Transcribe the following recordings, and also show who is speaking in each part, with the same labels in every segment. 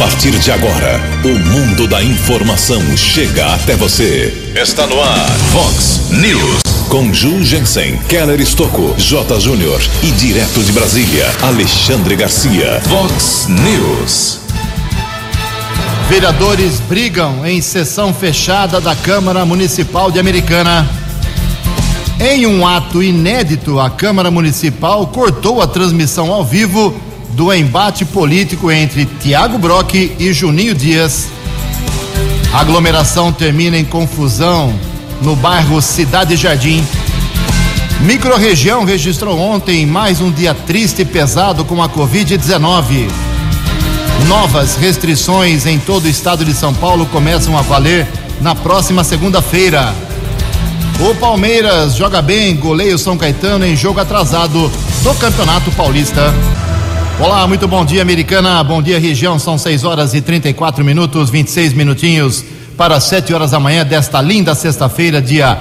Speaker 1: partir de agora, o mundo da informação chega até você. Está no ar, Fox News. Com Ju Jensen, Keller Estocco, J. Júnior e direto de Brasília, Alexandre Garcia. Fox News.
Speaker 2: Vereadores brigam em sessão fechada da Câmara Municipal de Americana. Em um ato inédito, a Câmara Municipal cortou a transmissão ao vivo do embate político entre Tiago Brock e Juninho Dias. A aglomeração termina em confusão no bairro Cidade Jardim. Microrregião registrou ontem mais um dia triste e pesado com a Covid-19. Novas restrições em todo o estado de São Paulo começam a valer na próxima segunda-feira. O Palmeiras joga bem, goleio São Caetano em jogo atrasado do Campeonato Paulista. Olá, muito bom dia, americana. Bom dia, região. São 6 horas e 34 minutos, 26 minutinhos para 7 horas da manhã desta linda sexta-feira, dia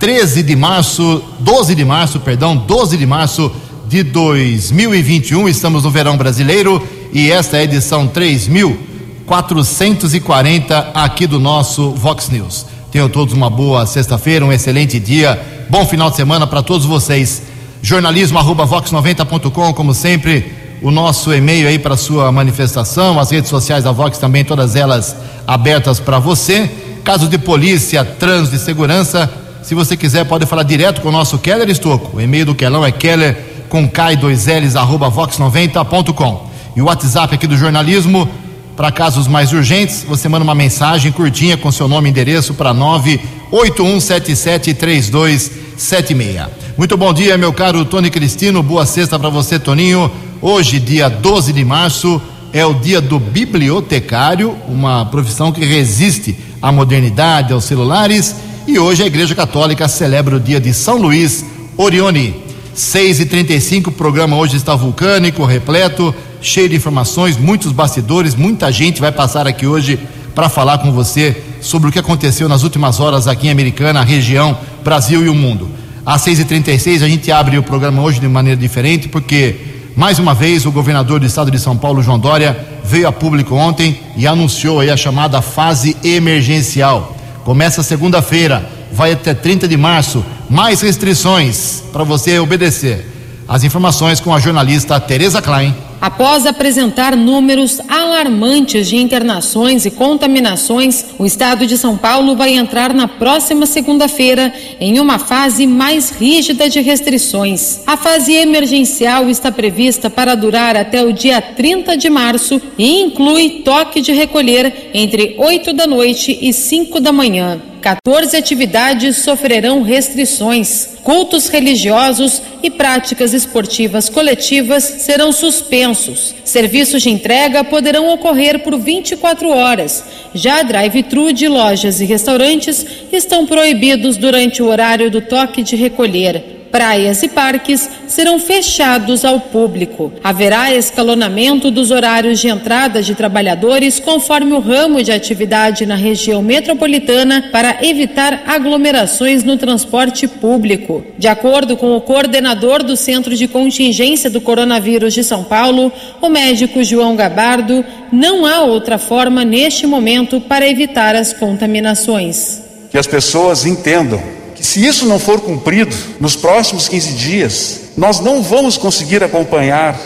Speaker 2: 13 de março, 12 de março, perdão, 12 de março de 2021. Estamos no verão brasileiro e esta é a edição 3440 aqui do nosso Vox News. Tenham todos uma boa sexta-feira, um excelente dia, bom final de semana para todos vocês. Jornalismo arroba vox90.com, como sempre o nosso e-mail aí para sua manifestação, as redes sociais da Vox também, todas elas abertas para você. Caso de polícia, trânsito e segurança, se você quiser, pode falar direto com o nosso Keller Estocco. O e-mail do Kelão é keller com K2Ls, arroba vox90.com. E o WhatsApp aqui do jornalismo, para casos mais urgentes, você manda uma mensagem curtinha com seu nome e endereço para 981773276. Muito bom dia, meu caro Tony Cristino. Boa sexta para você, Toninho. Hoje, dia 12 de março, é o dia do bibliotecário, uma profissão que resiste à modernidade, aos celulares. E hoje a Igreja Católica celebra o dia de São Luís Orione. 6 e 35 o programa hoje está vulcânico, repleto, cheio de informações, muitos bastidores, muita gente vai passar aqui hoje para falar com você sobre o que aconteceu nas últimas horas aqui em Americana, região, Brasil e o mundo. Às 6h36 a gente abre o programa hoje de maneira diferente, porque mais uma vez, o governador do estado de São Paulo, João Dória, veio a público ontem e anunciou aí a chamada fase emergencial. Começa segunda-feira, vai até 30 de março. Mais restrições para você obedecer. As informações com a jornalista Tereza Klein.
Speaker 3: Após apresentar números alarmantes de internações e contaminações, o estado de São Paulo vai entrar na próxima segunda-feira em uma fase mais rígida de restrições. A fase emergencial está prevista para durar até o dia 30 de março e inclui toque de recolher entre 8 da noite e 5 da manhã. 14 atividades sofrerão restrições. Cultos religiosos e práticas esportivas coletivas serão suspensos. Serviços de entrega poderão ocorrer por 24 horas. Já drive-thru de lojas e restaurantes estão proibidos durante o horário do toque de recolher praias e parques serão fechados ao público. Haverá escalonamento dos horários de entrada de trabalhadores conforme o ramo de atividade na região metropolitana para evitar aglomerações no transporte público. De acordo com o coordenador do Centro de Contingência do Coronavírus de São Paulo, o médico João Gabardo, não há outra forma neste momento para evitar as contaminações.
Speaker 4: Que as pessoas entendam se isso não for cumprido nos próximos 15 dias, nós não vamos conseguir acompanhar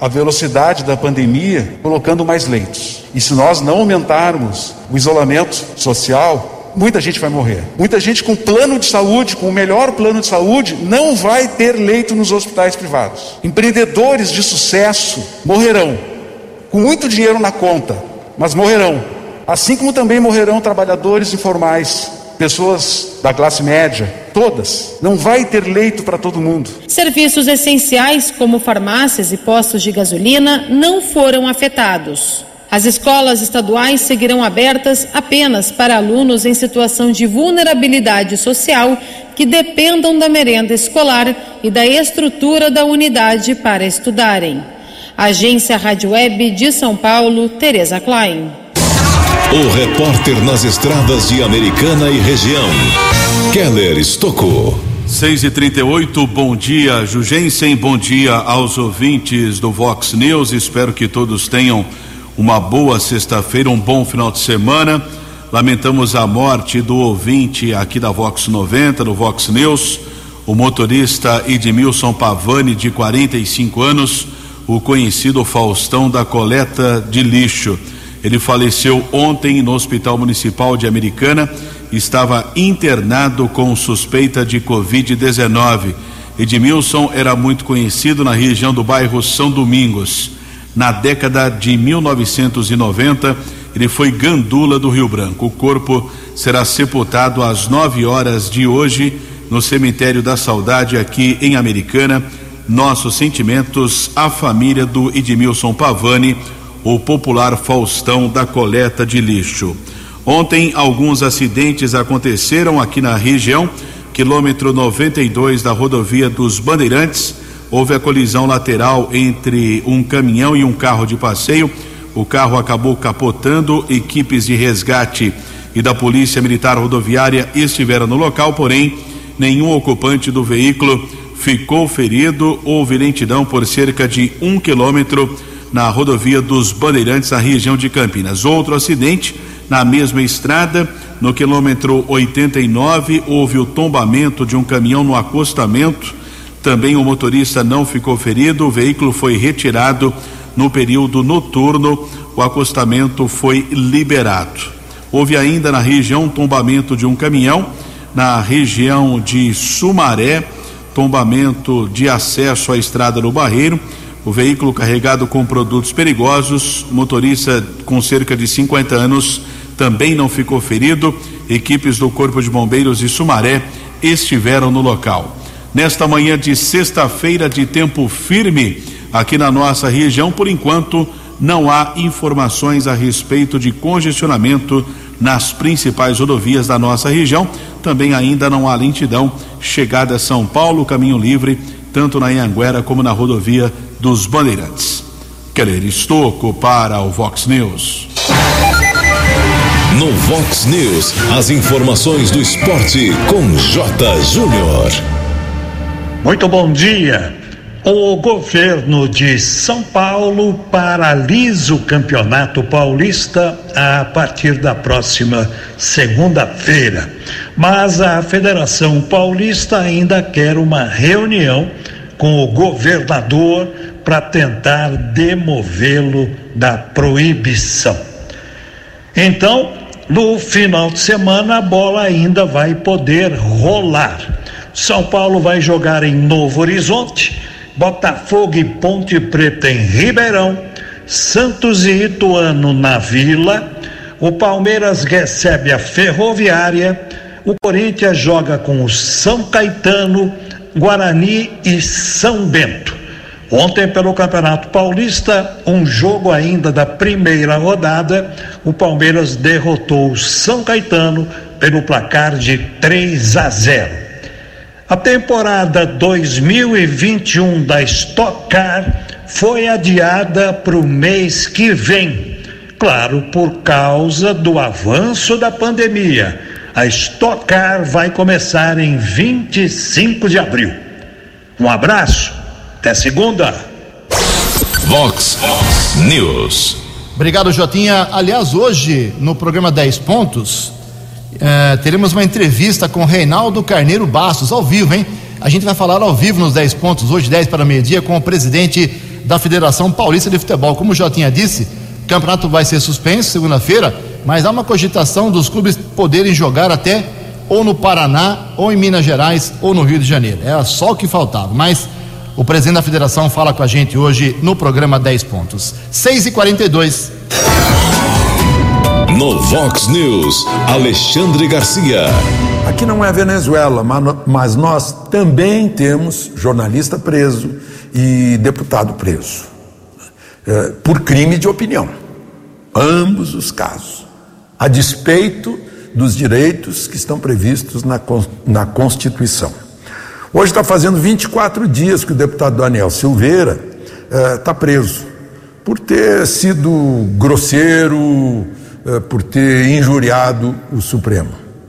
Speaker 4: a velocidade da pandemia colocando mais leitos. E se nós não aumentarmos o isolamento social, muita gente vai morrer. Muita gente com plano de saúde, com o melhor plano de saúde, não vai ter leito nos hospitais privados. Empreendedores de sucesso morrerão, com muito dinheiro na conta, mas morrerão. Assim como também morrerão trabalhadores informais, pessoas da classe média, todas. Não vai ter leito para todo mundo.
Speaker 3: Serviços essenciais, como farmácias e postos de gasolina, não foram afetados. As escolas estaduais seguirão abertas apenas para alunos em situação de vulnerabilidade social que dependam da merenda escolar e da estrutura da unidade para estudarem. Agência Rádio Web de São Paulo, Tereza Klein.
Speaker 1: O repórter nas estradas de Americana e região, Keller Estocou.
Speaker 5: 6 e 38 bom dia, Jugensen, bom dia aos ouvintes do Vox News. Espero que todos tenham uma boa sexta-feira, um bom final de semana. Lamentamos a morte do ouvinte aqui da Vox 90, no Vox News, o motorista Edmilson Pavani, de 45 anos, o conhecido Faustão da coleta de lixo. Ele faleceu ontem no Hospital Municipal de Americana, estava internado com suspeita de Covid-19. Edmilson era muito conhecido na região do bairro São Domingos. Na década de 1990, ele foi gandula do Rio Branco. O corpo será sepultado às 9 horas de hoje no cemitério da Saudade aqui em Americana. Nossos sentimentos à família do Edmilson Pavani, o popular Faustão da coleta de lixo. Ontem alguns acidentes aconteceram aqui na região, quilômetro 92 da rodovia dos Bandeirantes. Houve a colisão lateral entre um caminhão e um carro de passeio o carro acabou capotando, equipes de resgate e da Polícia Militar Rodoviária estiveram no local, porém, nenhum ocupante do veículo ficou ferido. Houve lentidão por cerca de um quilômetro na rodovia dos Bandeirantes, na região de Campinas. Outro acidente na mesma estrada, no quilômetro 89, houve o tombamento de um caminhão no acostamento. Também o motorista não ficou ferido, o veículo foi retirado no período noturno, o acostamento foi liberado. Houve ainda na região tombamento de um caminhão, na região de Sumaré, tombamento de acesso à estrada no Barreiro. O veículo carregado com produtos perigosos, motorista com cerca de 50 anos, também não ficou ferido. Equipes do Corpo de Bombeiros de Sumaré estiveram no local. Nesta manhã de sexta-feira de tempo firme, aqui na nossa região. Por enquanto, não há informações a respeito de congestionamento nas principais rodovias da nossa região. Também ainda não há lentidão chegada a São Paulo, caminho livre, tanto na Anhanguera como na rodovia dos Bandeirantes. Keller Estocco para o Vox News.
Speaker 1: No Vox News, as informações do esporte com J. Júnior.
Speaker 6: Muito bom dia. O governo de São Paulo paralisa o Campeonato Paulista a partir da próxima segunda-feira. Mas a Federação Paulista ainda quer uma reunião com o governador para tentar demovê-lo da proibição. Então, no final de semana, a bola ainda vai poder rolar. São Paulo vai jogar em Novo Horizonte Botafogo e Ponte Preta em Ribeirão, Santos e Ituano na Vila, o Palmeiras recebe a Ferroviária, o Corinthians joga com o São Caetano, Guarani e São Bento. Ontem, pelo Campeonato Paulista, um jogo ainda da primeira rodada, o Palmeiras derrotou o São Caetano pelo placar de 3 a 0. A temporada 2021 da Stock Car foi adiada para o mês que vem, claro, por causa do avanço da pandemia. A Stock Car vai começar em 25 de abril. Um abraço, até segunda.
Speaker 1: Vox News.
Speaker 2: Obrigado, Jotinha. Aliás, hoje, no programa 10 Pontos, é, teremos uma entrevista com Reinaldo Carneiro Bastos, ao vivo, hein? A gente vai falar ao vivo nos 10 pontos, hoje 10 para meio-dia, com o presidente da Federação Paulista de Futebol. Como o Jotinha disse, o campeonato vai ser suspenso segunda-feira, mas há uma cogitação dos clubes poderem jogar até ou no Paraná, ou em Minas Gerais, ou no Rio de Janeiro. Era só o que faltava. Mas o presidente da federação fala com a gente hoje no programa 10 pontos. 6 e 42
Speaker 1: no Vox News, Alexandre Garcia.
Speaker 7: Aqui não é Venezuela, mas nós também temos jornalista preso e deputado preso é, por crime de opinião. Ambos os casos, a despeito dos direitos que estão previstos na, na Constituição. Hoje está fazendo 24 dias que o deputado Daniel Silveira está é, preso por ter sido grosseiro, eh, por ter injuriado o Supremo.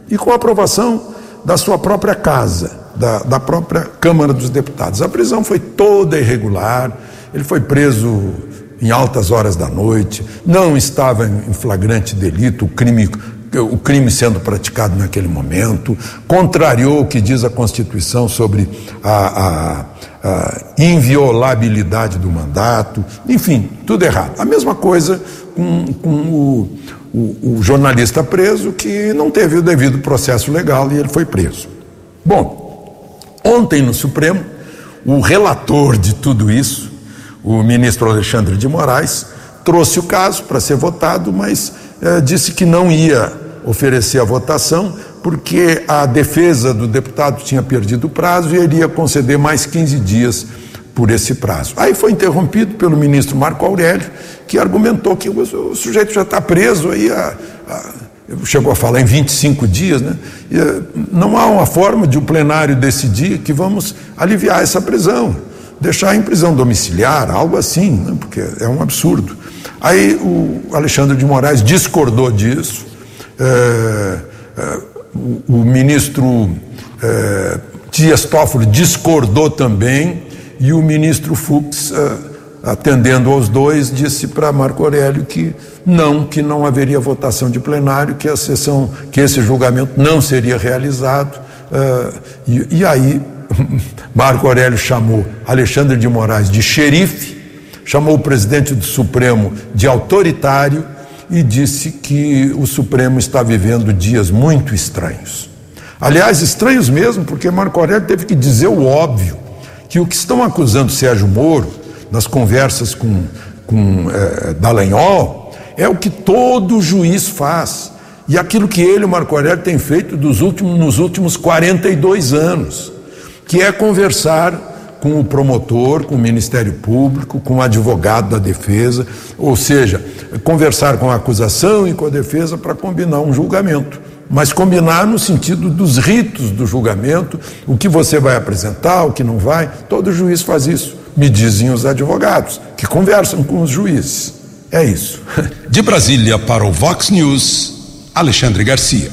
Speaker 7: E com a aprovação da sua própria casa, da, da própria Câmara dos Deputados. A prisão foi toda irregular, ele foi preso em altas horas da noite, não estava em flagrante delito, o crime o crime sendo praticado naquele momento, contrariou o que diz a Constituição sobre a, a, a, inviolabilidade do mandato, enfim, tudo errado. A mesma coisa com, com o, o, o, jornalista preso que não teve o devido processo legal e ele foi preso. Bom, ontem no Supremo, o relator de tudo isso, o ministro Alexandre de Moraes, trouxe o caso para ser votado, mas eh, disse que não ia oferecer a votação porque a defesa do deputado tinha perdido o prazo e ele ia conceder mais 15 dias por esse prazo. Aí foi interrompido pelo ministro Marco Aurélio, que argumentou que o, sujeito já está preso aí a, a, chegou a falar em 25 dias, né? Eh, não há uma forma de o um plenário decidir que vamos aliviar essa prisão, deixar em prisão domiciliar, algo assim, né? porque é um absurdo. Aí o Alexandre de Moraes discordou disso, é, é, o, o, ministro é, Dias Toffoli discordou também, e o ministro Fux atendendo aos dois, disse para Marco Aurélio que não, que não haveria votação de plenário, que a sessão, que esse julgamento não seria realizado. Uh, e, e, aí Marco Aurélio chamou Alexandre de Moraes de xerife, chamou o presidente do Supremo de autoritário e disse que o Supremo está vivendo dias muito estranhos. Aliás, estranhos mesmo, porque Marco Aurélio teve que dizer o óbvio, que o que estão acusando Sérgio Moro nas conversas com, com é, Dallagnol, é o que todo juiz faz. E aquilo que ele, o Marco Aurélio, tem feito dos últimos, nos últimos 42 anos, que é conversar com o promotor, com o Ministério Público, com o advogado da defesa, ou seja, conversar com a acusação e com a defesa para combinar um julgamento. Mas combinar no sentido dos ritos do julgamento, o que você vai apresentar, o que não vai, todo juiz faz isso me dizem os advogados, que conversam com os juízes. É isso.
Speaker 1: De Brasília para o Vox News, Alexandre Garcia.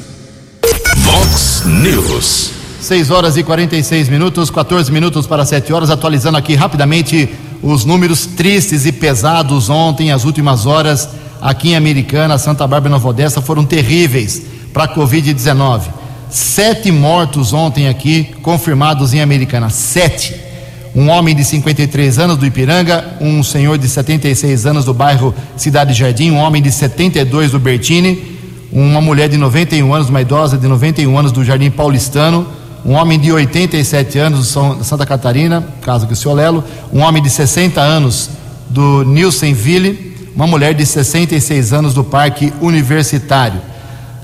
Speaker 1: Vox News.
Speaker 2: 6 horas e 46 minutos, 14 minutos para 7 horas, atualizando aqui rapidamente os números tristes e pesados ontem, as últimas horas aqui em Americana, Santa Bárbara e Nova Odessa foram terríveis para a Covid-19. Sete mortos ontem aqui, confirmados em Americana. Sete um homem de 53 anos do Ipiranga, um senhor de 76 anos do bairro Cidade Jardim, um homem de 72 do Bertini, uma mulher de 91 anos, uma idosa de 91 anos do Jardim Paulistano, um homem de 87 anos do Santa Catarina, caso que o senhor Lelo, um homem de 60 anos do Nilsenville, uma mulher de 66 anos do Parque Universitário.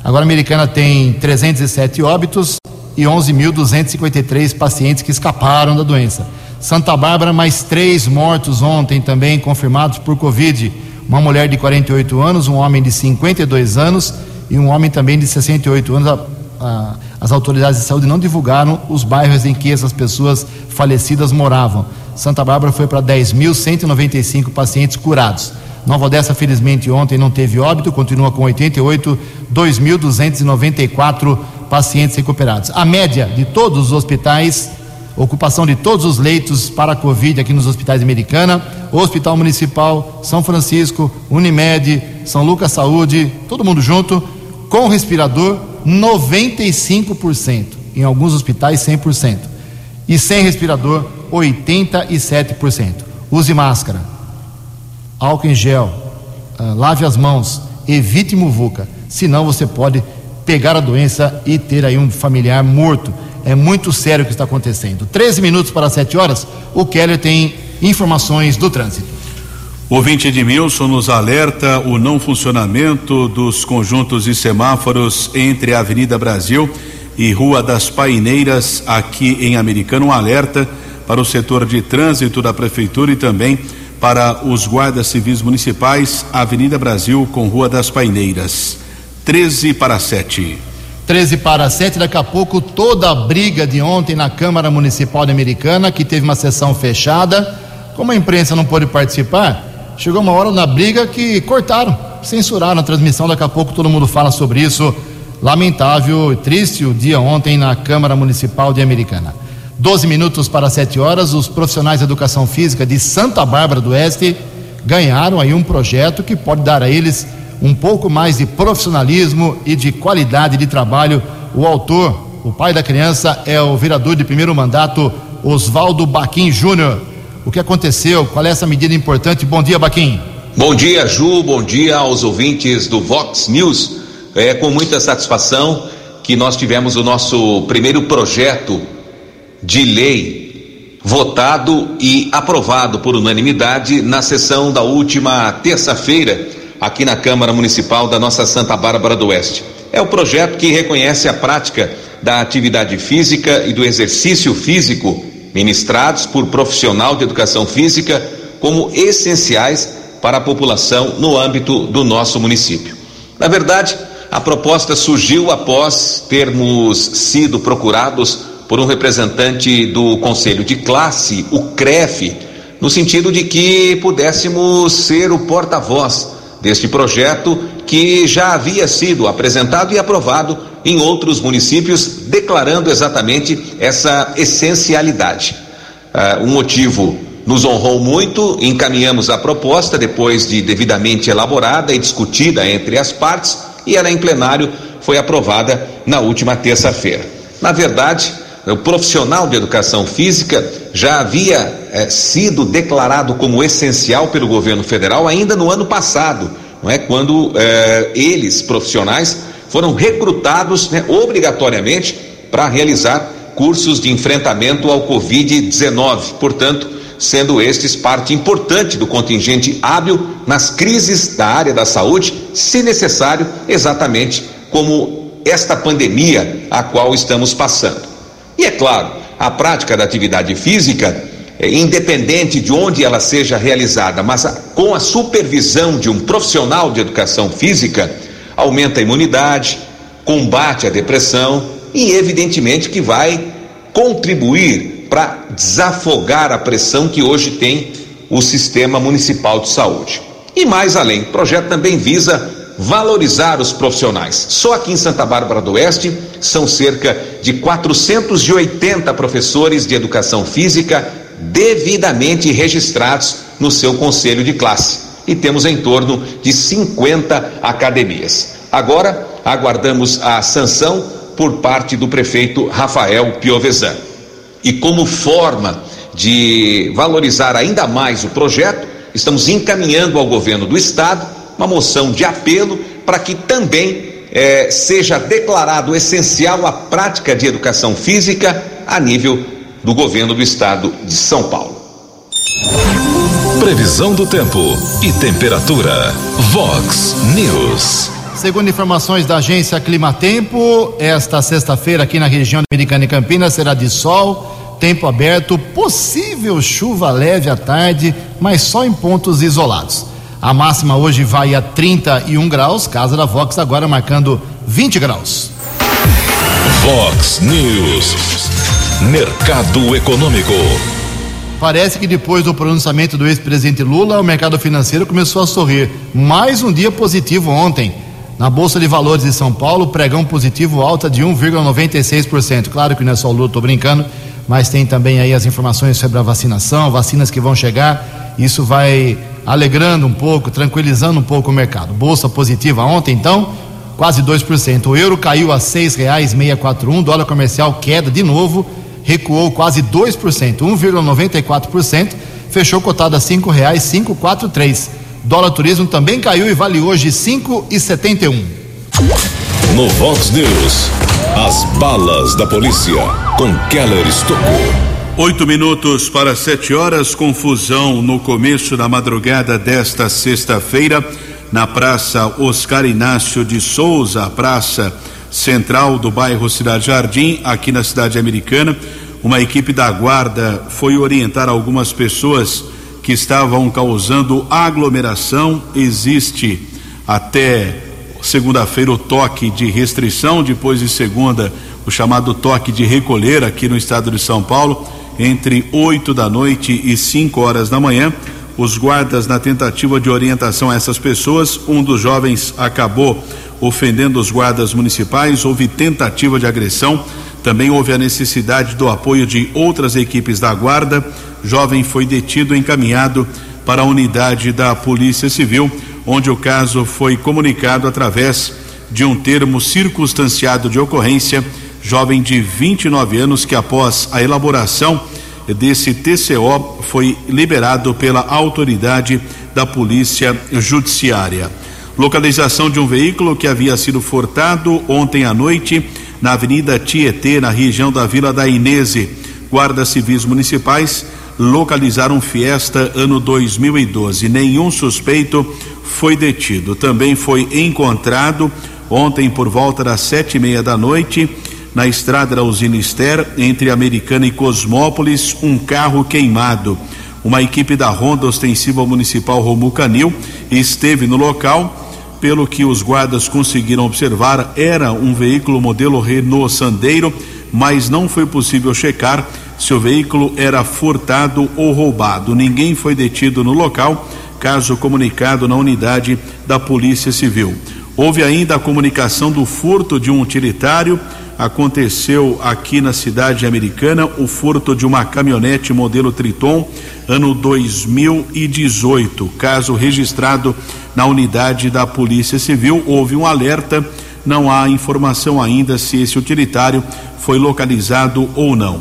Speaker 2: Agora a americana tem 307 óbitos e 11.253 pacientes que escaparam da doença. Santa Bárbara, mais três mortos ontem também confirmados por Covid. Uma mulher de 48 anos, um homem de 52 anos e um homem também de 68 anos. A, a, as autoridades de saúde não divulgaram os bairros em que essas pessoas falecidas moravam. Santa Bárbara foi para 10.195 pacientes curados. Nova Odessa, felizmente, ontem não teve óbito, continua com 88, 2.294 pacientes recuperados. A média de todos os hospitais ocupação de todos os leitos para a Covid aqui nos hospitais Americana, Hospital Municipal, São Francisco, Unimed, São Lucas Saúde, todo mundo junto, com respirador 95%, em alguns hospitais 100%, e sem respirador 87%. Use máscara, álcool em gel, uh, lave as mãos, evite muvuca, senão você pode pegar a doença e ter aí um familiar morto. É muito sério o que está acontecendo. 13 minutos para 7 horas, o Keller tem informações do trânsito.
Speaker 5: Ouvinte Edmilson nos alerta o não funcionamento dos conjuntos e semáforos entre a Avenida Brasil e Rua das Paineiras, aqui em Americano. Um alerta para o setor de trânsito da Prefeitura e também para os guardas civis municipais, Avenida Brasil com Rua das Paineiras. 13 para 7.
Speaker 2: 13 para 7, daqui a pouco toda a briga de ontem na Câmara Municipal de Americana, que teve uma sessão fechada, como a imprensa não pôde participar, chegou uma hora na briga que cortaram, censuraram a transmissão, daqui a pouco todo mundo fala sobre isso. Lamentável e triste o dia ontem na Câmara Municipal de Americana. 12 minutos para 7 horas, os profissionais de educação física de Santa Bárbara do Oeste ganharam aí um projeto que pode dar a eles um pouco mais de profissionalismo e de qualidade de trabalho. O autor, o pai da criança, é o vereador de primeiro mandato, Oswaldo Baquim Júnior. O que aconteceu? Qual é essa medida importante? Bom dia, Baquim.
Speaker 8: Bom dia, Ju. Bom dia aos ouvintes do Vox News. É com muita satisfação que nós tivemos o nosso primeiro projeto de lei votado e aprovado por unanimidade na sessão da última terça-feira aqui na Câmara Municipal da nossa Santa Bárbara do Oeste. É o projeto que reconhece a prática da atividade física e do exercício físico ministrados por profissional de educação física como essenciais para a população no âmbito do nosso município. Na verdade, a proposta surgiu após termos sido procurados por um representante do Conselho de Classe, o CREF, no sentido de que pudéssemos ser o porta-voz deste projeto que já havia sido apresentado e aprovado em outros municípios, declarando exatamente essa essencialidade. Uh, um motivo nos honrou muito, encaminhamos a proposta depois de devidamente elaborada e discutida entre as partes e ela em plenário foi aprovada na última terça-feira. Na verdade, o profissional de educação física já havia eh, sido declarado como essencial pelo governo federal ainda no ano passado, não é? Quando eh, eles, profissionais, foram recrutados né, obrigatoriamente para realizar cursos de enfrentamento ao Covid-19. Portanto, sendo estes parte importante do contingente hábil nas crises da área da saúde, se necessário, exatamente como esta pandemia a qual estamos passando. E é claro, a prática da atividade física, é, independente de onde ela seja realizada, mas com a supervisão de um profissional de educação física, aumenta a imunidade, combate a depressão e, evidentemente, que vai contribuir para desafogar a pressão que hoje tem o sistema municipal de saúde. E mais além, o projeto também visa valorizar os profissionais. Só aqui em Santa Bárbara do Oeste são cerca de 480 professores de educação física devidamente registrados no seu conselho de classe. E temos em torno de 50 academias. Agora, aguardamos a sanção por parte do prefeito Rafael Piovesan. E como forma de valorizar ainda mais o projeto, estamos encaminhando ao governo do estado uma moção de apelo para que também eh, seja declarado essencial a prática de educação física a nível do governo do estado de São Paulo.
Speaker 1: Previsão do tempo e temperatura. Vox News.
Speaker 2: Segundo informações da agência Climatempo, esta sexta-feira aqui na região Americana e Campinas será de sol, tempo aberto, possível chuva leve à tarde, mas só em pontos isolados. A máxima hoje vai a 31 graus, casa da Vox agora marcando 20 graus.
Speaker 1: Vox News. Mercado Econômico.
Speaker 2: Parece que depois do pronunciamento do ex-presidente Lula, o mercado financeiro começou a sorrir. Mais um dia positivo ontem. Na Bolsa de Valores de São Paulo, pregão positivo alta de 1,96%. Claro que não é só o Lula, estou brincando, mas tem também aí as informações sobre a vacinação, vacinas que vão chegar. Isso vai alegrando um pouco, tranquilizando um pouco o mercado. Bolsa positiva ontem, então, quase 2%. O euro caiu a R$ 6,641, dólar comercial queda de novo, recuou quase 2%, 1,94%, fechou cotado a R$ 5,543. Dólar turismo também caiu e vale hoje 5,71.
Speaker 1: No Vox News, as balas da polícia com Keller Estocou.
Speaker 5: Oito minutos para sete horas, confusão no começo da madrugada desta sexta-feira na Praça Oscar Inácio de Souza, praça central do bairro Cidade Jardim, aqui na cidade americana. Uma equipe da guarda foi orientar algumas pessoas que estavam causando aglomeração. Existe até segunda-feira o toque de restrição, depois de segunda o chamado toque de recolher aqui no estado de São Paulo entre 8 da noite e 5 horas da manhã. Os guardas, na tentativa de orientação a essas pessoas, um dos jovens acabou ofendendo os guardas municipais, houve tentativa de agressão, também houve a necessidade do apoio de outras equipes da guarda. Jovem foi detido e encaminhado para a unidade da Polícia Civil, onde o caso foi comunicado através de um termo circunstanciado de ocorrência. Jovem de 29 anos que, após a elaboração desse TCO, foi liberado pela autoridade da Polícia Judiciária. Localização de um veículo que havia sido furtado ontem à noite na Avenida Tietê, na região da Vila da Inese. Guardas civis municipais localizaram Fiesta ano 2012. Nenhum suspeito foi detido. Também foi encontrado ontem por volta das sete e meia da noite na estrada da usina Ester, entre Americana e Cosmópolis, um carro queimado. Uma equipe da Ronda Ostensiva Municipal Romu Canil esteve no local. Pelo que os guardas conseguiram observar, era um veículo modelo Renault Sandero, mas não foi possível checar se o veículo era furtado ou roubado. Ninguém foi detido no local, caso comunicado na unidade da Polícia Civil. Houve ainda a comunicação do furto de um utilitário. Aconteceu aqui na cidade americana o furto de uma caminhonete modelo Triton, ano 2018. Caso registrado na unidade da Polícia Civil, houve um alerta. Não há informação ainda se esse utilitário foi localizado ou não.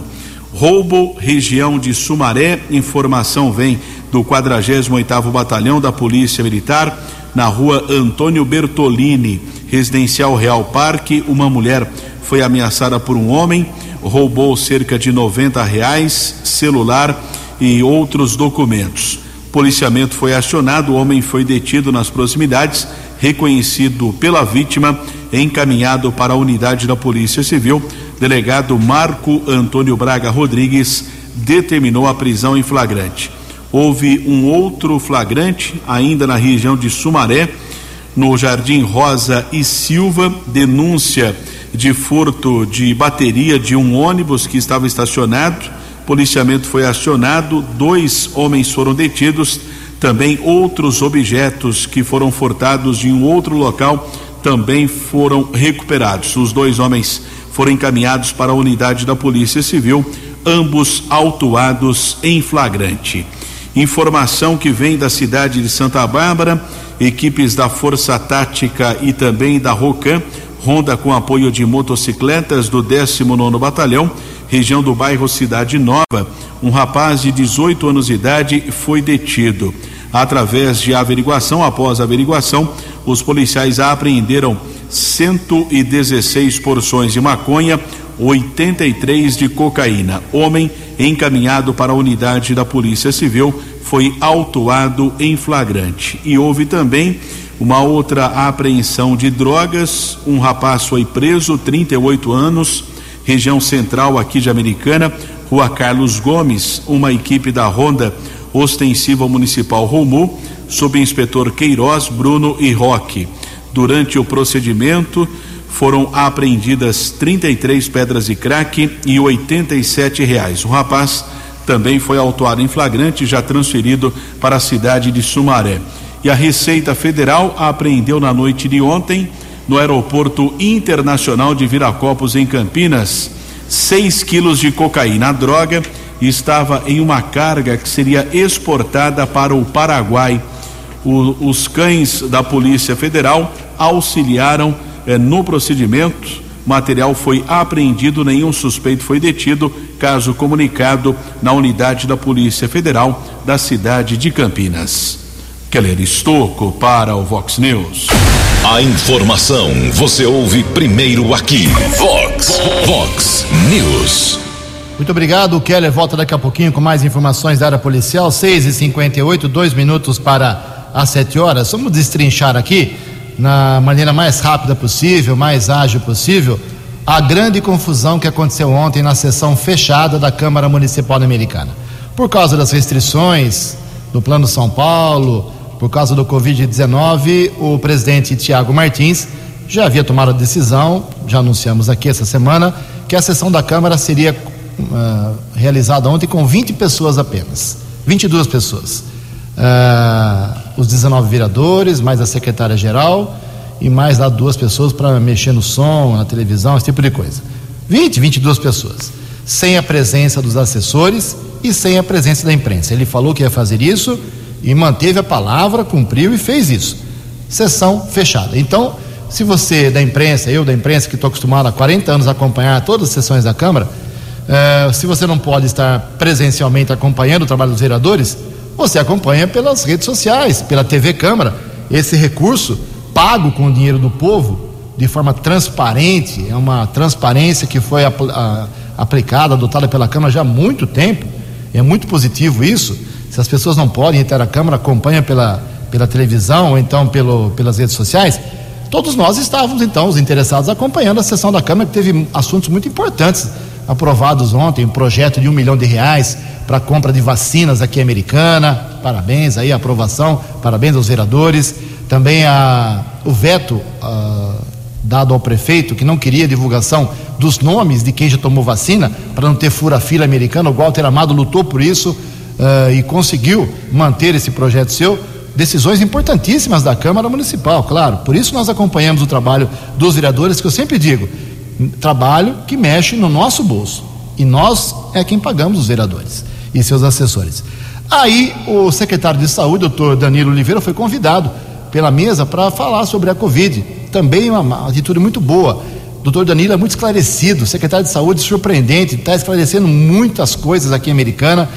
Speaker 5: Roubo, região de Sumaré. Informação vem do 48º Batalhão da Polícia Militar na rua Antônio Bertolini, residencial Real Parque. Uma mulher foi ameaçada por um homem, roubou cerca de 90 reais, celular e outros documentos. Policiamento foi acionado, o homem foi detido nas proximidades, reconhecido pela vítima, encaminhado para a unidade da Polícia Civil. Delegado Marco Antônio Braga Rodrigues determinou a prisão em flagrante. Houve um outro flagrante, ainda na região de Sumaré, no Jardim Rosa e Silva, denúncia de furto de bateria de um ônibus que estava estacionado. Policiamento foi acionado, dois homens foram detidos, também outros objetos que foram furtados de um outro local também foram recuperados. Os dois homens foram encaminhados para a unidade da Polícia Civil, ambos autuados em flagrante. Informação que vem da cidade de Santa Bárbara, equipes da Força Tática e também da Rocan, ronda com apoio de motocicletas do 19 Batalhão, região do bairro Cidade Nova. Um rapaz de 18 anos de idade foi detido. Através de averiguação, após averiguação, os policiais apreenderam 116 porções de maconha, 83 de cocaína. Homem encaminhado para a unidade da Polícia Civil foi autuado em flagrante. E houve também uma outra apreensão de drogas. Um rapaz foi preso, 38 anos, região central aqui de Americana, Rua Carlos Gomes. Uma equipe da Ronda Ostensiva Municipal Romu, sob inspetor Queiroz, Bruno e Roque. Durante o procedimento, foram apreendidas 33 pedras de crack e 87 reais. O rapaz também foi autuado em flagrante, já transferido para a cidade de Sumaré. E a Receita Federal apreendeu na noite de ontem, no Aeroporto Internacional de Viracopos, em Campinas, 6 quilos de cocaína. A droga estava em uma carga que seria exportada para o Paraguai. O, os cães da Polícia Federal auxiliaram eh, no procedimento. Material foi apreendido, nenhum suspeito foi detido. Caso comunicado na unidade da Polícia Federal da cidade de Campinas. Keller Estocco para o Vox News.
Speaker 1: A informação você ouve primeiro aqui. Vox, Vox News.
Speaker 2: Muito obrigado. O Keller volta daqui a pouquinho com mais informações da área policial. 6 e 58 dois minutos para as 7 horas. Vamos destrinchar aqui na maneira mais rápida possível, mais ágil possível, a grande confusão que aconteceu ontem na sessão fechada da Câmara Municipal Americana. Por causa das restrições do Plano São Paulo, por causa do Covid-19, o presidente Tiago Martins já havia tomado a decisão, já anunciamos aqui essa semana, que a sessão da Câmara seria uh, realizada ontem com 20 pessoas apenas 22 pessoas. Uh, os 19 vereadores, mais a secretária-geral e mais lá duas pessoas para mexer no som, na televisão, esse tipo de coisa. 20, 22 pessoas. Sem a presença dos assessores e sem a presença da imprensa. Ele falou que ia fazer isso e manteve a palavra, cumpriu e fez isso. Sessão fechada. Então, se você da imprensa, eu da imprensa, que estou acostumado há 40 anos a acompanhar todas as sessões da Câmara, eh, se você não pode estar presencialmente acompanhando o trabalho dos vereadores, você acompanha pelas redes sociais, pela TV Câmara. Esse recurso, pago com o dinheiro do povo, de forma transparente, é uma transparência que foi apl aplicada, adotada pela Câmara já há muito tempo. É muito positivo isso. Se as pessoas não podem entrar à Câmara, acompanha pela, pela televisão ou então pelo, pelas redes sociais. Todos nós estávamos, então, os interessados, acompanhando a sessão da Câmara, que teve assuntos muito importantes aprovados ontem, um projeto de um milhão de reais para a compra de vacinas aqui americana. Parabéns aí aprovação, parabéns aos vereadores. Também a, o veto a, dado ao prefeito, que não queria divulgação dos nomes de quem já tomou vacina, para não ter fura-fila americana. O Walter Amado lutou por isso uh, e conseguiu manter esse projeto seu decisões importantíssimas da Câmara Municipal, claro. Por isso nós acompanhamos o trabalho dos vereadores, que eu sempre digo, trabalho que mexe no nosso bolso. E nós é quem pagamos os vereadores e seus assessores. Aí o secretário de Saúde, doutor Danilo Oliveira, foi convidado pela mesa para falar sobre a Covid. Também uma, atitude muito boa. Doutor Danilo é muito esclarecido, secretário de Saúde surpreendente, está esclarecendo muitas coisas aqui em Americana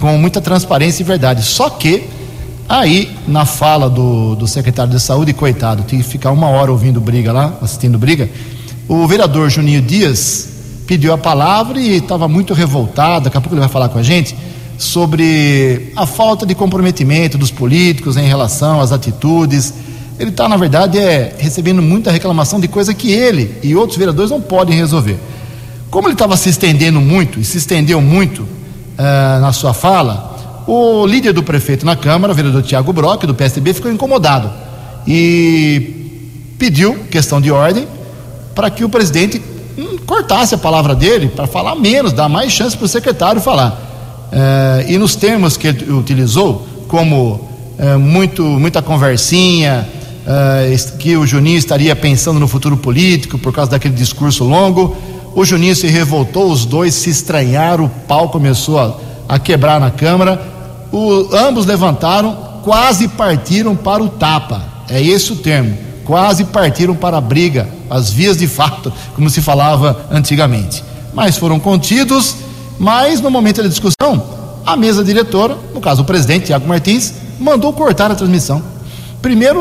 Speaker 2: com muita transparência e verdade. Só que Aí, na fala do, do secretário de saúde, coitado, tinha que ficar uma hora ouvindo briga lá, assistindo briga. O vereador Juninho Dias pediu a palavra e estava muito revoltado. Daqui a pouco ele vai falar com a gente sobre a falta de comprometimento dos políticos em relação às atitudes. Ele está, na verdade, é, recebendo muita reclamação de coisa que ele e outros vereadores não podem resolver. Como ele estava se estendendo muito e se estendeu muito uh, na sua fala, o líder do prefeito na Câmara, o vereador Tiago Brock, do PSDB, ficou incomodado e pediu, questão de ordem, para que o presidente hum, cortasse a palavra dele, para falar menos, dar mais chance para o secretário falar. É, e nos termos que ele utilizou, como é, muito, muita conversinha, é, que o Juninho estaria pensando no futuro político por causa daquele discurso longo, o Juninho se revoltou, os dois se estranharam, o pau começou a, a quebrar na Câmara o, ambos levantaram, quase partiram para o tapa. É esse o termo. Quase partiram para a briga, as vias de fato, como se falava antigamente. Mas foram contidos, mas no momento da discussão, a mesa diretora, no caso o presidente Tiago Martins, mandou cortar a transmissão. Primeiro,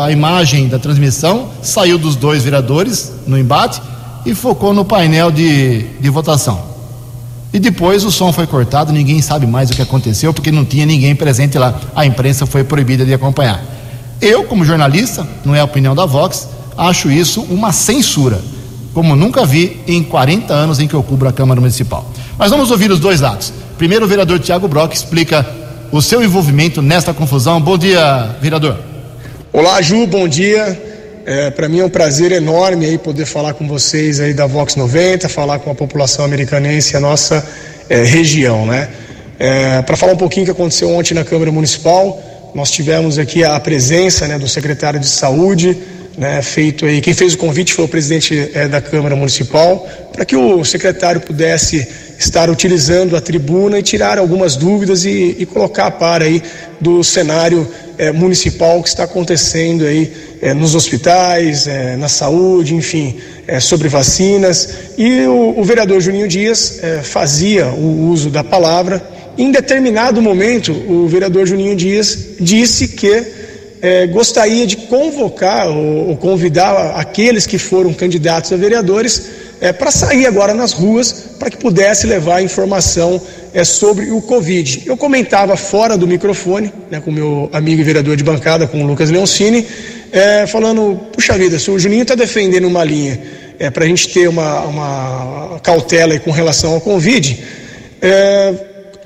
Speaker 2: a imagem da transmissão saiu dos dois vereadores no embate e focou no painel de, de votação. E depois o som foi cortado, ninguém sabe mais o que aconteceu, porque não tinha ninguém presente lá. A imprensa foi proibida de acompanhar. Eu, como jornalista, não é a opinião da Vox, acho isso uma censura, como nunca vi em 40 anos em que eu cubro a Câmara Municipal. Mas vamos ouvir os dois lados. Primeiro, o vereador Tiago Brock explica o seu envolvimento nesta confusão. Bom dia, vereador.
Speaker 9: Olá, Ju, bom dia. É, Para mim é um prazer enorme aí poder falar com vocês aí da Vox 90, falar com a população americanense, a nossa é, região, né? É, Para falar um pouquinho o que aconteceu ontem na Câmara Municipal, nós tivemos aqui a presença né, do secretário de Saúde, né, feito aí, quem fez o convite foi o presidente é, da Câmara Municipal, para que o secretário pudesse estar utilizando a tribuna e tirar algumas dúvidas e, e colocar a par aí do cenário é, municipal que está acontecendo aí é, nos hospitais, é, na saúde, enfim, sobre vacinas. E o, o vereador Juninho Dias fazia o uso da palavra. Em determinado momento, o vereador Juninho Dias disse que é, gostaria de convocar ou, ou, convidar aqueles que foram candidatos a vereadores é, para sair agora nas ruas para que pudesse levar informação é, sobre o Covid. Eu comentava fora do microfone, né, com meu amigo e vereador de bancada, com o Lucas Leoncini, é, falando, puxa vida, se o Juninho está defendendo uma linha é, para a gente ter uma, uma cautela com relação ao Covid, é,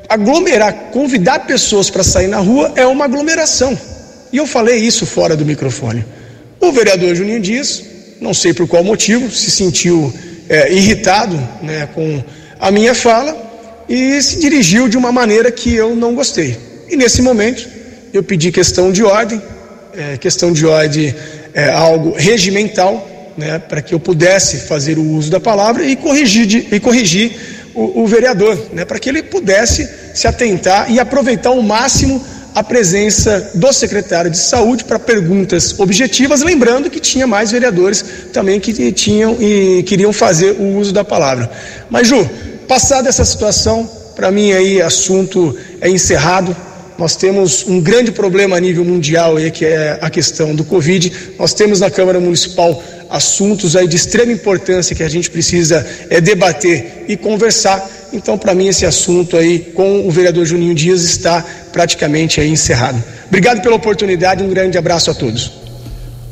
Speaker 9: aglomerar, convidar pessoas para sair na rua é uma aglomeração. E eu falei isso fora do microfone. O vereador Juninho Dias, não sei por qual motivo, se sentiu é, irritado né, com a minha fala e se dirigiu de uma maneira que eu não gostei. E nesse momento eu pedi questão de ordem, é, questão de ordem é algo regimental, né, para que eu pudesse fazer o uso da palavra e corrigir, de, e corrigir o, o vereador, né, para que ele pudesse se atentar e aproveitar ao máximo a presença do secretário de saúde para perguntas objetivas, lembrando que tinha mais vereadores também que tinham e queriam fazer o uso da palavra. Mas Ju, passada essa situação, para mim aí assunto é encerrado. Nós temos um grande problema a nível mundial aí, que é a questão do Covid. Nós temos na Câmara Municipal assuntos aí de extrema importância que a gente precisa é, debater e conversar. Então, para mim, esse assunto aí com o vereador Juninho Dias está praticamente aí encerrado. Obrigado pela oportunidade, um grande abraço a todos.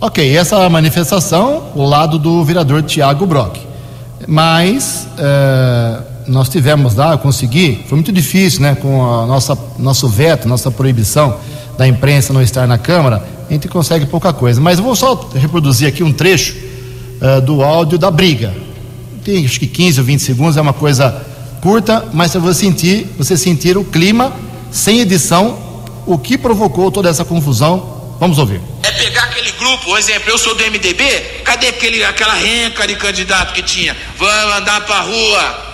Speaker 2: Ok, essa manifestação, o lado do vereador Tiago Brock. Mas é, nós tivemos lá, eu consegui, foi muito difícil, né? Com a nossa nosso veto, nossa proibição da imprensa não estar na Câmara, a gente consegue pouca coisa. Mas vou só reproduzir aqui um trecho uh, do áudio da briga. Tem acho que 15 ou 20 segundos, é uma coisa curta, mas vou sentir, você sentir o clima sem edição, o que provocou toda essa confusão. Vamos ouvir.
Speaker 10: É pegar aquele grupo, por exemplo, eu sou do MDB, cadê aquele, aquela renca de candidato que tinha? Vamos andar pra rua.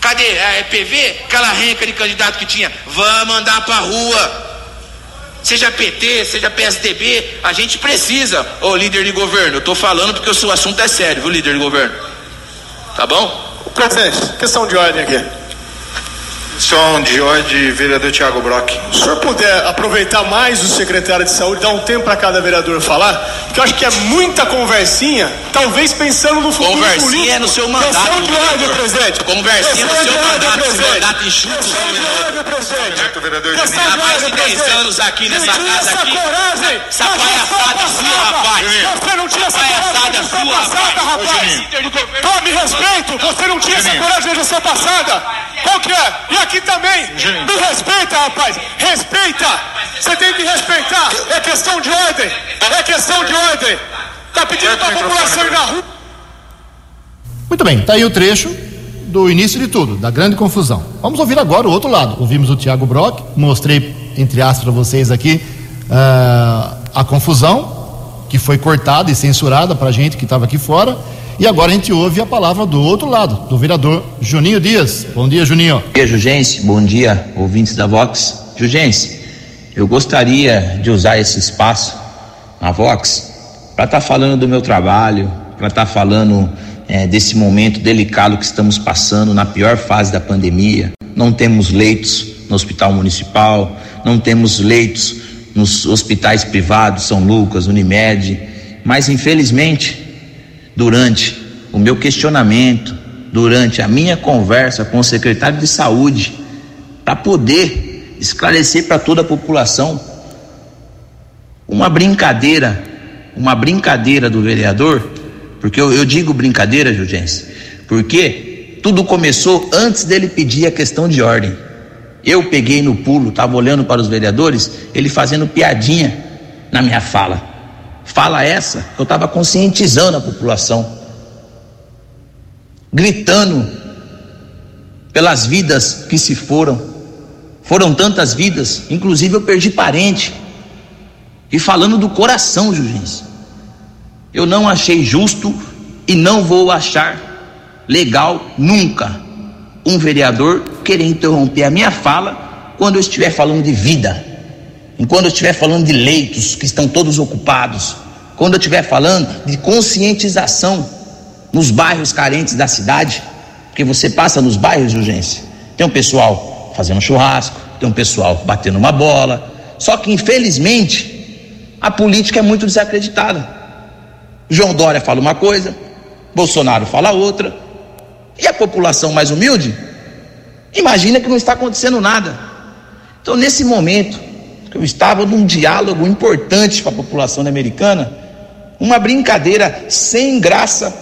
Speaker 10: Cadê? É PV? Aquela renca de candidato que tinha? Vamos andar pra rua. Seja PT, seja PSDB, a gente precisa, ô líder de governo, eu tô falando porque o seu assunto é sério, viu, líder de governo? Tá bom?
Speaker 11: Presidente, questão de ordem aqui.
Speaker 12: Questão de ordem, vereador Tiago Brock.
Speaker 11: Se o senhor puder aproveitar mais o secretário de saúde, dar um tempo para cada vereador falar, porque eu acho que é muita conversinha, talvez pensando no futuro
Speaker 10: Conversinha
Speaker 11: político.
Speaker 10: é no seu mandato.
Speaker 11: Questão de ordem, presidente.
Speaker 10: Conversinha no seu
Speaker 11: de
Speaker 10: mandato, seu
Speaker 11: presidente.
Speaker 10: mandato enxuto.
Speaker 11: Questão de ordem, presidente.
Speaker 10: Há
Speaker 11: de
Speaker 10: mais de
Speaker 11: ordem,
Speaker 10: 10
Speaker 11: presidente.
Speaker 10: anos aqui nessa casa
Speaker 11: essa
Speaker 10: aqui.
Speaker 11: coragem.
Speaker 10: Essa palhaçada sua, rapaz.
Speaker 11: Você não tinha essa
Speaker 10: Palhaçada
Speaker 11: coragem na gestão
Speaker 10: sua,
Speaker 11: passada,
Speaker 10: rapaz.
Speaker 11: Tome respeito, você não tinha essa coragem na gestão passada. Qual que é? E aqui também. Me respeita, rapaz. Respeita. Você tem que respeitar. É questão de ordem. É questão de ordem. Tá pedindo pra população ir na rua.
Speaker 2: Muito bem, tá aí o trecho do início de tudo, da grande confusão. Vamos ouvir agora o outro lado. Ouvimos o Tiago Brock, mostrei, entre aspas, para vocês aqui ah, a confusão, que foi cortada e censurada para a gente que estava aqui fora. E agora a gente ouve a palavra do outro lado, do vereador Juninho Dias. Bom dia, Juninho.
Speaker 13: Bom dia, Jugense. Bom dia, ouvintes da Vox. Jugense, eu gostaria de usar esse espaço na Vox para estar falando do meu trabalho, para estar falando eh, desse momento delicado que estamos passando na pior fase da pandemia. Não temos leitos no hospital municipal, não temos leitos nos hospitais privados, São Lucas, Unimed, mas infelizmente durante o meu questionamento, durante a minha conversa com o secretário de saúde, para poder esclarecer para toda a população uma brincadeira, uma brincadeira do vereador, porque eu, eu digo brincadeira, Jugense, porque tudo começou antes dele pedir a questão de ordem. Eu peguei no pulo, estava olhando para os vereadores, ele fazendo piadinha na minha fala. Fala essa, eu estava conscientizando a população, gritando pelas vidas que se foram. Foram tantas vidas, inclusive eu perdi parente. E falando do coração, Juiz. Eu não achei justo e não vou achar legal nunca um vereador querer interromper a minha fala quando eu estiver falando de vida. Enquanto eu estiver falando de leitos que estão todos ocupados, quando eu estiver falando de conscientização nos bairros carentes da cidade, porque você passa nos bairros de urgência, tem um pessoal fazendo churrasco, tem um pessoal batendo uma bola, só que infelizmente a política é muito desacreditada. João Dória fala uma coisa, Bolsonaro fala outra, e a população mais humilde imagina que não está acontecendo nada. Então, nesse momento, eu estava num diálogo importante para a população americana, uma brincadeira sem graça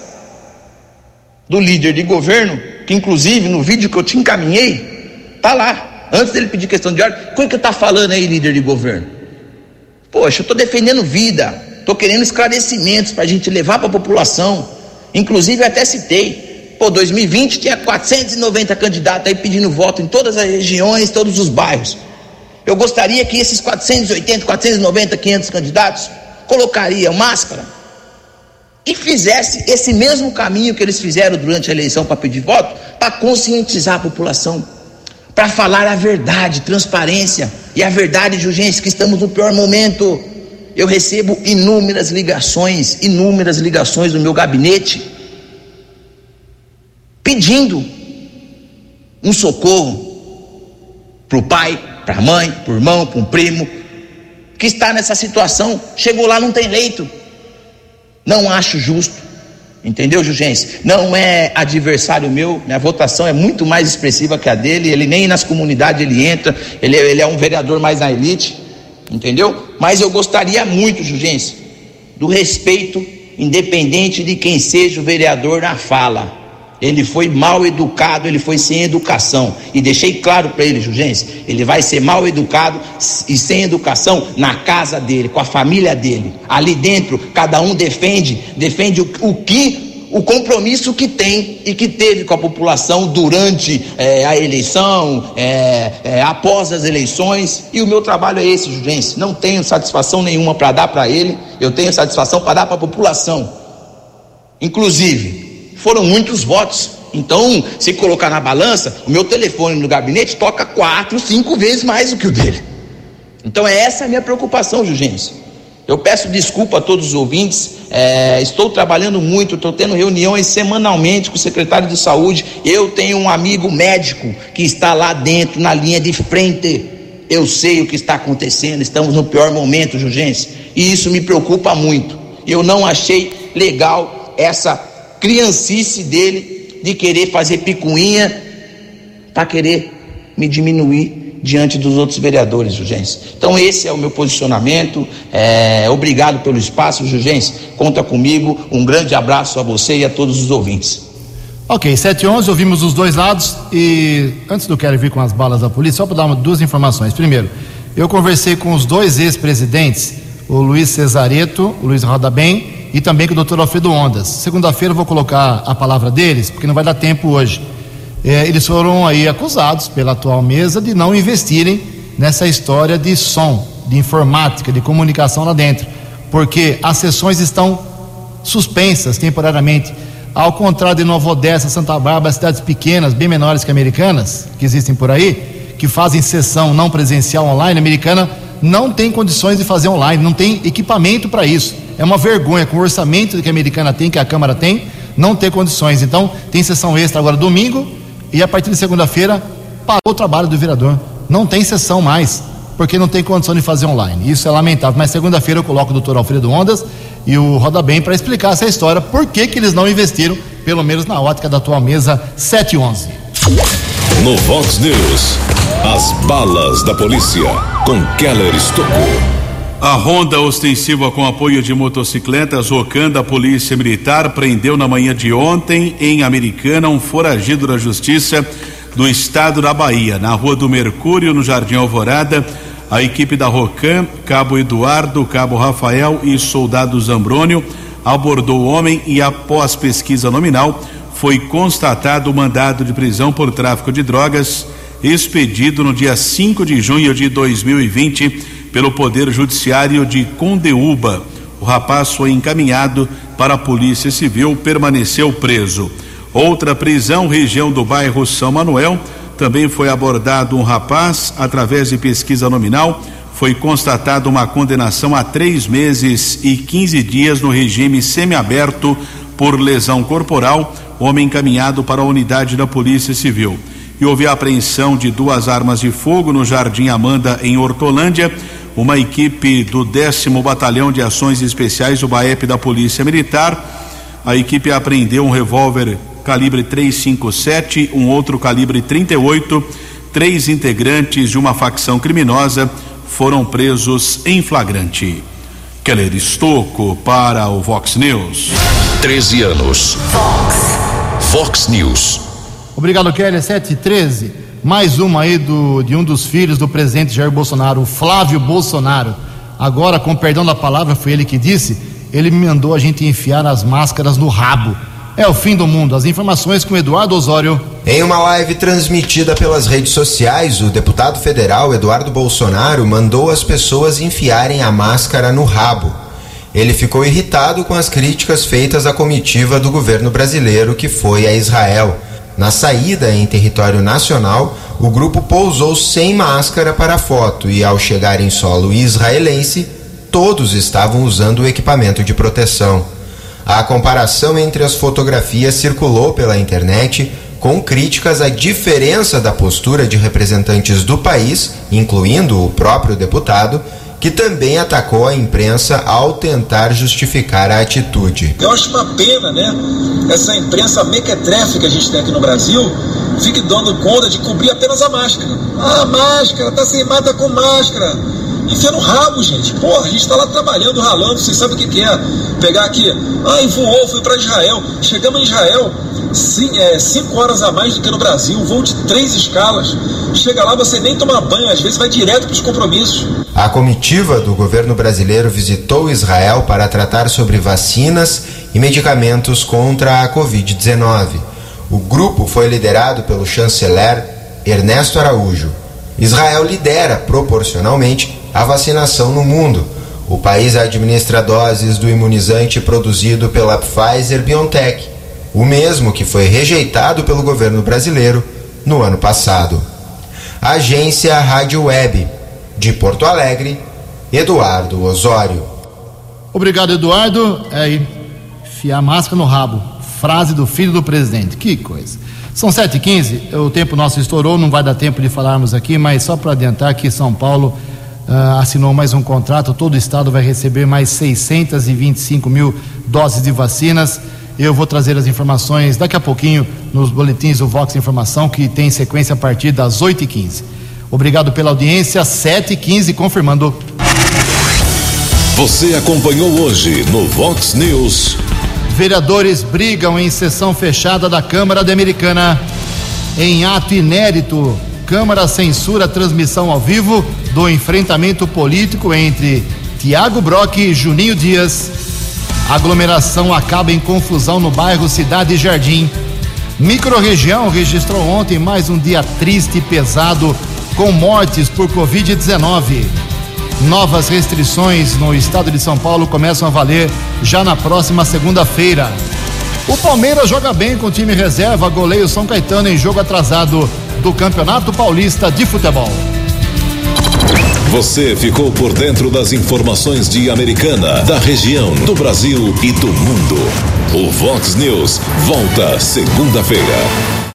Speaker 13: do líder de governo, que inclusive no vídeo que eu te encaminhei, tá lá, antes dele pedir questão de ordem, o que que tá falando aí, líder de governo? Poxa, eu estou defendendo vida, estou querendo esclarecimentos para a gente levar para a população, inclusive até citei, pô, 2020 tinha 490 candidatos aí pedindo voto em todas as regiões, todos os bairros. Eu gostaria que esses 480, 490, 500 candidatos colocariam máscara e fizesse esse mesmo caminho que eles fizeram durante a eleição para pedir voto, para conscientizar a população. para falar a verdade, transparência. E a verdade, Jurgência, que estamos no pior momento. Eu recebo inúmeras ligações, inúmeras ligações do meu gabinete, pedindo um socorro para o pai, para a mãe, para o irmão, para um primo, que está nessa situação. Chegou lá, não tem leito. Não acho justo. Entendeu, Jugência? Não é adversário meu, minha votação é muito mais expressiva que a dele, ele nem nas comunidades ele entra, ele, ele é um vereador mais na elite, entendeu? Mas eu gostaria muito, Jugência, do respeito, independente de quem seja o vereador na fala. Ele foi mal educado, ele foi sem educação. E deixei claro para ele, Jugência, ele vai ser mal educado e sem educação na casa dele, com a família dele. Ali dentro, cada um defende, defende o, o que o compromisso que tem e que teve com a população durante é, a eleição, é, é, após as eleições. E o meu trabalho é esse, Jugência. Não tenho satisfação nenhuma para dar para ele, eu tenho satisfação para dar para a população. Inclusive, foram muitos votos. Então, se colocar na balança, o meu telefone no gabinete toca quatro, cinco vezes mais do que o dele. Então, é essa a minha preocupação, Jugência. Eu peço desculpa a todos os ouvintes. É, estou trabalhando muito, estou tendo reuniões semanalmente com o secretário de saúde. Eu tenho um amigo médico que está lá dentro, na linha de frente. Eu sei o que está acontecendo. Estamos no pior momento, Jugência. E isso me preocupa muito. Eu não achei legal essa criancice dele de querer fazer picuinha para querer me diminuir diante dos outros vereadores, Jurgência. Então esse é o meu posicionamento. É, obrigado pelo espaço, Jurgência. Conta comigo. Um grande abraço a você e a todos os ouvintes.
Speaker 2: Ok, 7 e 11, ouvimos os dois lados e antes do quero vir com as balas da polícia, só para dar uma, duas informações. Primeiro, eu conversei com os dois ex-presidentes, o Luiz Cesareto, o Luiz Roda Bem e também com o doutor Alfredo Ondas. Segunda-feira eu vou colocar a palavra deles, porque não vai dar tempo hoje. É, eles foram aí acusados pela atual mesa de não investirem nessa história de som, de informática, de comunicação lá dentro, porque as sessões estão suspensas temporariamente. Ao contrário de Nova Odessa, Santa Bárbara, cidades pequenas, bem menores que americanas, que existem por aí, que fazem sessão não presencial online, americana não tem condições de fazer online, não tem equipamento para isso. É uma vergonha com o orçamento que a americana tem, que a Câmara tem, não ter condições. Então, tem sessão extra agora domingo e a partir de segunda-feira parou o trabalho do vereador. Não tem sessão mais, porque não tem condição de fazer online. Isso é lamentável. Mas segunda-feira eu coloco o doutor Alfredo Ondas e o Roda Bem para explicar essa história, por que, que eles não investiram, pelo menos na ótica da atual mesa 711.
Speaker 1: No Vox News, as balas da polícia com Keller Estocou.
Speaker 5: A ronda ostensiva com apoio de motocicletas Rocan da Polícia Militar prendeu na manhã de ontem em Americana um foragido da Justiça do Estado da Bahia. Na Rua do Mercúrio, no Jardim Alvorada, a equipe da Rocan, Cabo Eduardo, Cabo Rafael e Soldado Zambrônio abordou o homem e após pesquisa nominal foi constatado o mandado de prisão por tráfico de drogas expedido no dia 5 de junho de 2020 pelo Poder Judiciário de Condeúba. O rapaz foi encaminhado para a Polícia Civil, permaneceu preso. Outra prisão, região do bairro São Manuel, também foi abordado um rapaz através de pesquisa nominal. Foi constatada uma condenação a três meses e 15 dias no regime semiaberto por lesão corporal. Homem encaminhado para a unidade da Polícia Civil. E houve a apreensão de duas armas de fogo no Jardim Amanda, em Hortolândia uma equipe do décimo Batalhão de Ações Especiais do BAEP da Polícia Militar. A equipe apreendeu um revólver calibre 357, um outro calibre 38. Três integrantes de uma facção criminosa foram presos em flagrante. Keller Estocco para o Vox News.
Speaker 1: 13 anos. Vox. Vox News.
Speaker 2: Obrigado, Keller. 7 e 13. Mais uma aí do, de um dos filhos do presidente Jair Bolsonaro, o Flávio Bolsonaro. Agora, com perdão da palavra, foi ele que disse, ele me mandou a gente enfiar as máscaras no rabo. É o fim do mundo. As informações com Eduardo Osório.
Speaker 14: Em uma live transmitida pelas redes sociais, o deputado federal Eduardo Bolsonaro mandou as pessoas enfiarem a máscara no rabo. Ele ficou irritado com as críticas feitas à comitiva do governo brasileiro que foi a Israel. Na saída em território nacional, o grupo pousou sem máscara para foto e, ao chegar em solo israelense, todos estavam usando o equipamento de proteção. A comparação entre as fotografias circulou pela internet com críticas à diferença da postura de representantes do país, incluindo o próprio deputado, que também atacou a imprensa ao tentar justificar a atitude.
Speaker 15: Eu acho uma pena, né? Essa imprensa mequetrefe que a gente tem aqui no Brasil fique dando conta de cobrir apenas a máscara. Ah, máscara, tá sem mata com máscara. Enfia no rabo, gente. Porra, a gente tá lá trabalhando, ralando, vocês sabem o que, que é. Pegar aqui, ah, voou, fui para Israel. Chegamos em Israel, sim, é, cinco horas a mais do que no Brasil, voo de três escalas. Chega lá, você nem toma banho, às vezes vai direto para os compromissos.
Speaker 14: A comitiva do governo brasileiro visitou Israel para tratar sobre vacinas e medicamentos contra a Covid-19. O grupo foi liderado pelo chanceler Ernesto Araújo. Israel lidera proporcionalmente a vacinação no mundo. O país administra doses do imunizante produzido pela Pfizer BioNTech, o mesmo que foi rejeitado pelo governo brasileiro no ano passado. Agência Rádio Web, de Porto Alegre, Eduardo Osório.
Speaker 2: Obrigado, Eduardo. É enfiar máscara no rabo. Frase do filho do presidente. Que coisa. São 7h15, o tempo nosso estourou, não vai dar tempo de falarmos aqui, mas só para adiantar que São Paulo uh, assinou mais um contrato, todo o estado vai receber mais 625 mil doses de vacinas. Eu vou trazer as informações daqui a pouquinho nos boletins do Vox Informação, que tem sequência a partir das 8h15. Obrigado pela audiência, 7h15, confirmando.
Speaker 1: Você acompanhou hoje no Vox News.
Speaker 2: Vereadores brigam em sessão fechada da Câmara de Americana. Em ato inédito, Câmara censura a transmissão ao vivo do enfrentamento político entre Tiago Brock e Juninho Dias. Aglomeração acaba em confusão no bairro Cidade Jardim. Microrregião registrou ontem mais um dia triste e pesado com mortes por Covid-19. Novas restrições no estado de São Paulo começam a valer já na próxima segunda-feira. O Palmeiras joga bem com o time reserva, goleio São Caetano em jogo atrasado do Campeonato Paulista de Futebol.
Speaker 1: Você ficou por dentro das informações de Americana, da região, do Brasil e do mundo. O Vox News volta segunda-feira.